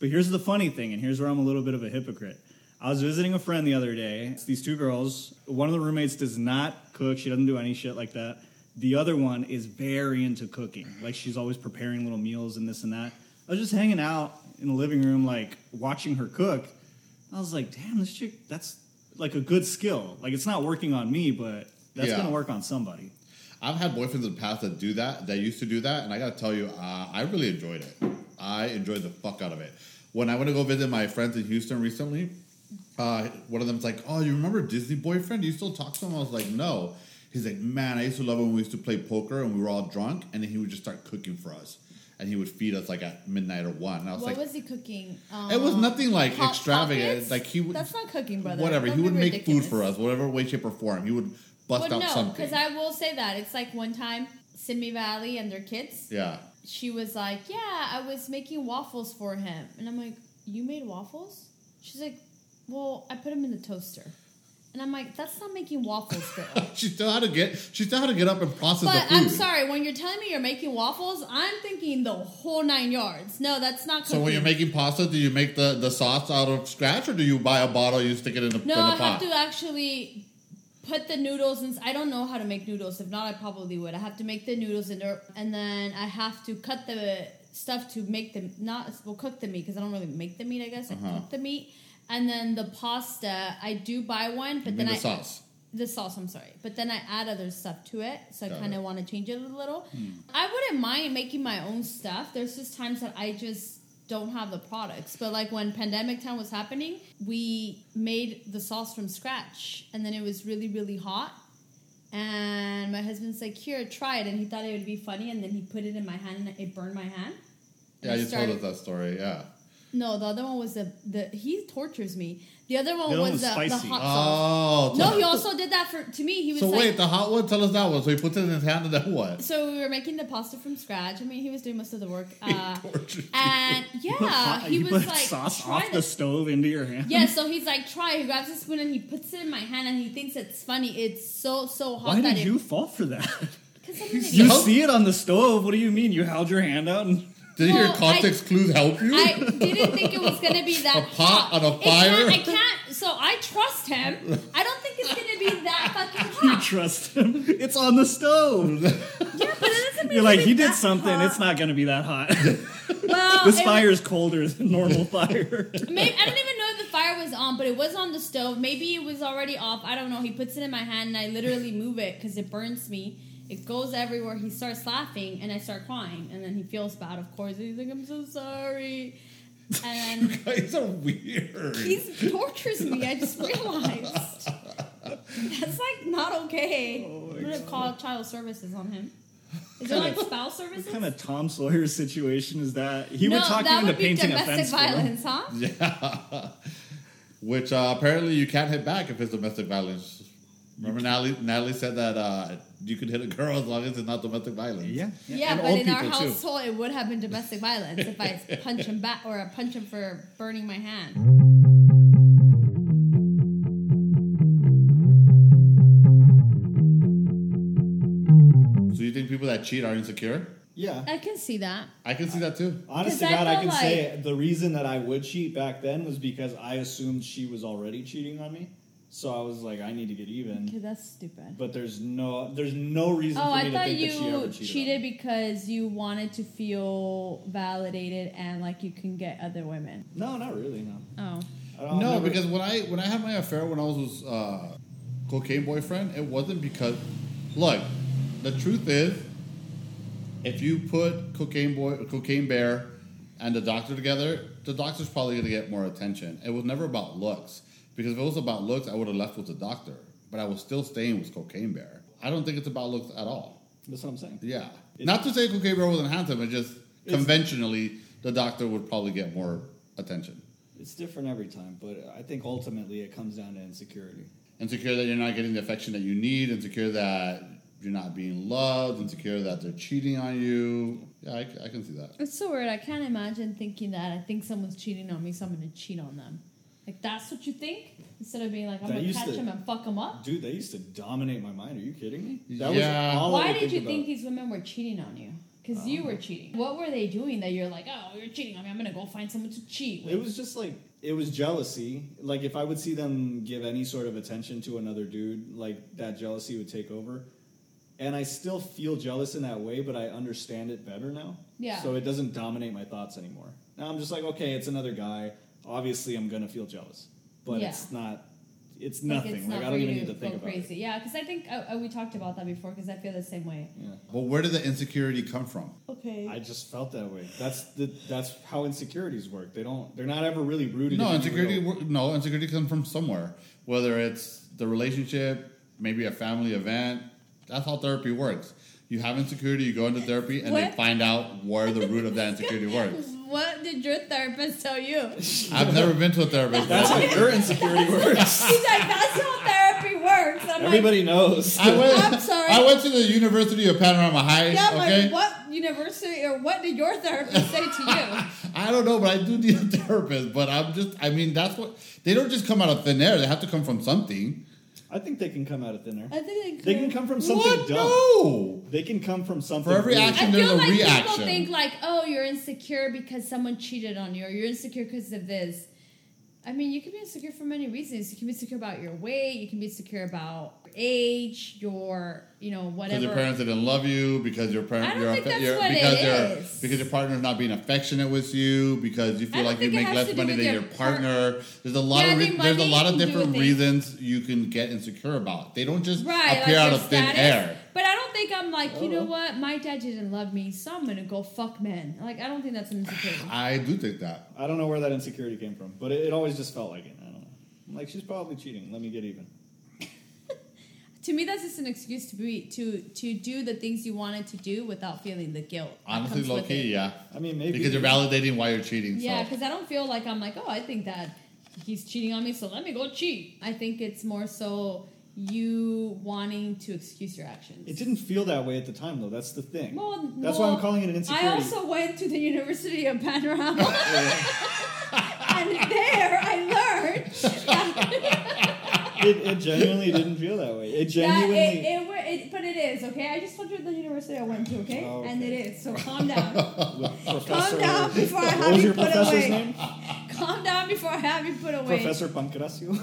But here's the funny thing, and here's where I'm a little bit of a hypocrite. I was visiting a friend the other day. It's these two girls. One of the roommates does not cook. She doesn't do any shit like that. The other one is very into cooking. Like she's always preparing little meals and this and that. I was just hanging out in the living room, like watching her cook. I was like, damn, this chick, that's like a good skill. Like it's not working on me, but That's Yeah. gonna work on somebody. I've had boyfriends in the past that do that, that used to do that, and I gotta tell you, uh, I really enjoyed it. I enjoyed the fuck out of it. When I went to go visit my friends in Houston recently, uh, one of them's like, "Oh, you remember Disney boyfriend? Do you still talk to him?" I was like, "No." He's like, "Man, I used to love it when we used to play poker and we were all drunk, and then he would just start cooking for us, and he would feed us like at midnight or one." And I was What like, was he cooking? "It was Um, nothing like Hot extravagant. Pockets? Like he would, That's not cooking, brother. whatever. Don't he would make ridiculous. food for us, whatever way, shape, or form. He would bust Well, out no, something. because I will say that it's like one time, Simi Valley and their kids. yeah. She was like, "Yeah, I was making waffles for him," and I'm like, "You made waffles?" She's like, "Well, I put them in the toaster," and I'm like, "That's not making waffles, girl." She still had to get. She still had to get up and process But the food. I'm sorry, when you're telling me you're making waffles, I'm thinking the whole nine yards. No, that's not cooking. So when you're making pasta, do you make the, the sauce out of scratch, or do you buy a bottle, you stick it in the, no, in I pot? have to actually put the noodles in. I don't know how to make noodles. If not, I probably would. I have to make the noodles in there, and then I have to cut the stuff to make them not well cook the meat because I don't really make the meat. I guess I Uh-huh. cook the meat, and then the pasta I do buy one, but You then mean I the sauce. the sauce. I'm sorry, but then I add other stuff to it, so I kind of want to change it a little. Hmm. I wouldn't mind making my own stuff. There's just times that I just don't have the products. But like when pandemic time was happening, we made the sauce from scratch, and then it was really really hot. And my husband's like, "Here, try it," and he thought it would be funny, and then he put it in my hand, and it burned my hand. Yeah, you started- told us that story. Yeah. No, the other one was the the he tortures me. The other one The other was one the, was the spicy. hot sauce. Oh. No, he also did that for to me. He was So like, wait, the hot one. Tell us that one. So he puts it in his hand, and then what? So we were making the pasta from scratch. I mean, he was doing most of the work. Uh, tortured and yeah, Hot- he you was put like, sauce try off the this. stove into your hand. Yeah, so he's like, try. He grabs a spoon and he puts it in my hand, and he thinks it's funny. It's so so hot Why that did it, you fall for that? Because I'm You see it on the stove. What do you mean? You held your hand out and Did Well, your context clues help you? I didn't think it was gonna be that A pot hot. on a fire? can't- I can't. So I trust him. I don't think it's gonna be that fucking hot. you trust him. It's on the stove. Yeah, but it doesn't mean You're like, he did something. hot. It's not going to be that hot. Well, this fire is colder than normal fire. Maybe I don't even know if the fire was on, but it was on the stove. Maybe it was already off. I don't know. He puts it in my hand, and I literally move it because it burns me. It goes everywhere. He starts laughing, and I start crying, and then he feels bad. Of course, he's like, "I'm so sorry," and then Guys are weird. he tortures me. I just realized that's like not okay. Oh I'm gonna God. call child services on him. Is there like spouse services? What kind of Tom Sawyer situation is that? He no, would talk you into painting a fence him. violence, huh? Yeah. Which uh, apparently you can't hit back if it's domestic violence. Remember Natalie, Natalie said that uh, you could hit a girl as long as it's not domestic violence. Yeah, Yeah, and but in our people, too. household, it would have been domestic violence if I punch him back or I punch him for burning my hand. So you think people that cheat are insecure? Yeah. I can see that. I can see that too. Honestly, to I God, I feel can say the reason that I would cheat back then was because I assumed she was already cheating on me. So I was like, I need to get even. Okay, that's stupid. But there's no, there's no reason Oh, for me I to thought think that she you ever cheated. cheated on me. because you wanted to feel validated and like you can get other women. No, not really. No. Oh, No, never- because when I when I had my affair when I was uh, cocaine boyfriend, it wasn't because look, the truth is, if you put cocaine boy, cocaine bear, and the doctor together, the doctor's probably gonna get more attention. It was never about looks because if it was about looks, I would have left with the doctor, but I was still staying with cocaine bear. I don't think it's about looks at all. that's what I'm saying. Yeah, It- not to say cocaine bear wasn't handsome, but just conventionally the doctor would probably get more attention. It's different every time, but I think ultimately it comes down to insecurity. insecure that you're not getting the affection that you need, insecure that you're not being loved, insecure that they're cheating on you. Yeah, I, I can see that. it's so weird. I can't imagine thinking that I think someone's cheating on me, so I'm gonna cheat on them. Like that's what you think instead of being like I'm That gonna used catch to- him and fuck him up. Dude, they used to dominate my mind. Are you kidding me? Yeah. I Why would did you about. think these women were cheating on you? Because you um, were cheating. What were they doing that you're like, oh, you're cheating on me? I'm gonna go find someone to cheat with. It was just like it was jealousy. Like if I would see them give any sort of attention to another dude, like that jealousy would take over. And I still feel jealous in that way, but I understand it better now. Yeah. So it doesn't dominate my thoughts anymore. Now I'm just like, okay, it's another guy. Obviously, I'm gonna feel jealous, but Yeah. it's not. it's Like, nothing. it's Like, not I don't even need to think about crazy. it. Yeah, because I think uh, uh, we talked about that before. Because I feel the same way. Yeah. But where did the insecurity come from? Okay. I just felt that way. That's the that's how insecurities work. They don't. They're not ever really rooted. No, in insecurity. No, insecurity comes from somewhere. Whether it's the relationship, maybe a family event. That's how therapy works. You have insecurity, you go into therapy, and they find out where the root of that insecurity works. What did your therapist tell you? I've never been to a therapist. That's but how your insecurity works. He's like, that's how therapy works. I'm Everybody knows. I went. I'm sorry. I went to the University of Panorama High. like, yeah, okay. but what university or what did your therapist say to you? I don't know, but I do need a therapist. But I'm just. I mean, that's what they don't just come out of thin air. They have to come from something. I think they can come out of thin air. I think They can come from something what? dumb. No. They can come from something. For every really- action- I there's feel a like people reaction. think like, oh, you're insecure because someone cheated on you, or you're insecure because of this. I mean, you can be insecure for many reasons. You can be insecure about your weight. You can be insecure about your age, your, you know, whatever. Because your parents didn't love you, because your parents. I don't think that's what it because your is. because your partner's not being affectionate with you, because you feel like you make less money than your your par- partner. There's a lot Yeah, of re- there's a lot of different reasons you can get insecure about. They don't just right, appear like out of thin air. But I don't think I'm like, you know Oh. what? My dad didn't love me, so I'm gonna go fuck men. Like, I don't think that's an insecurity. I do think that. I don't know where that insecurity came from, but it, it always just felt like it. I don't know. I'm like, she's probably cheating. Let me get even. to me, that's just an excuse to be to to do the things you wanted to do without feeling the guilt. that Honestly, comes low with key, it. yeah. I mean, maybe Because you're validating why you're cheating. Yeah, so. because I don't feel like I'm like, oh, I think that he's cheating on me, so let me go cheat. I think it's more so you wanting to excuse your actions. It didn't feel that way at the time, though. That's the thing. Well, That's well, why I'm calling it an insecurity. I also went to the University of Panorama, and there I learned that, it, it genuinely didn't feel that way. It genuinely. it, it, it, but it is okay. I just told you the university I went to, okay, Oh, and it is. So calm down, calm down before I have you your put professor's away. name? Calm down before I have you put away. Professor Pancracio.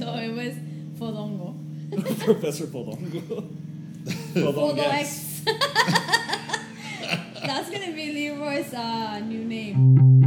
No, it was Fodongo. Professor Podongo. Podongo. Fodox. That's gonna be Leroy's uh, new name.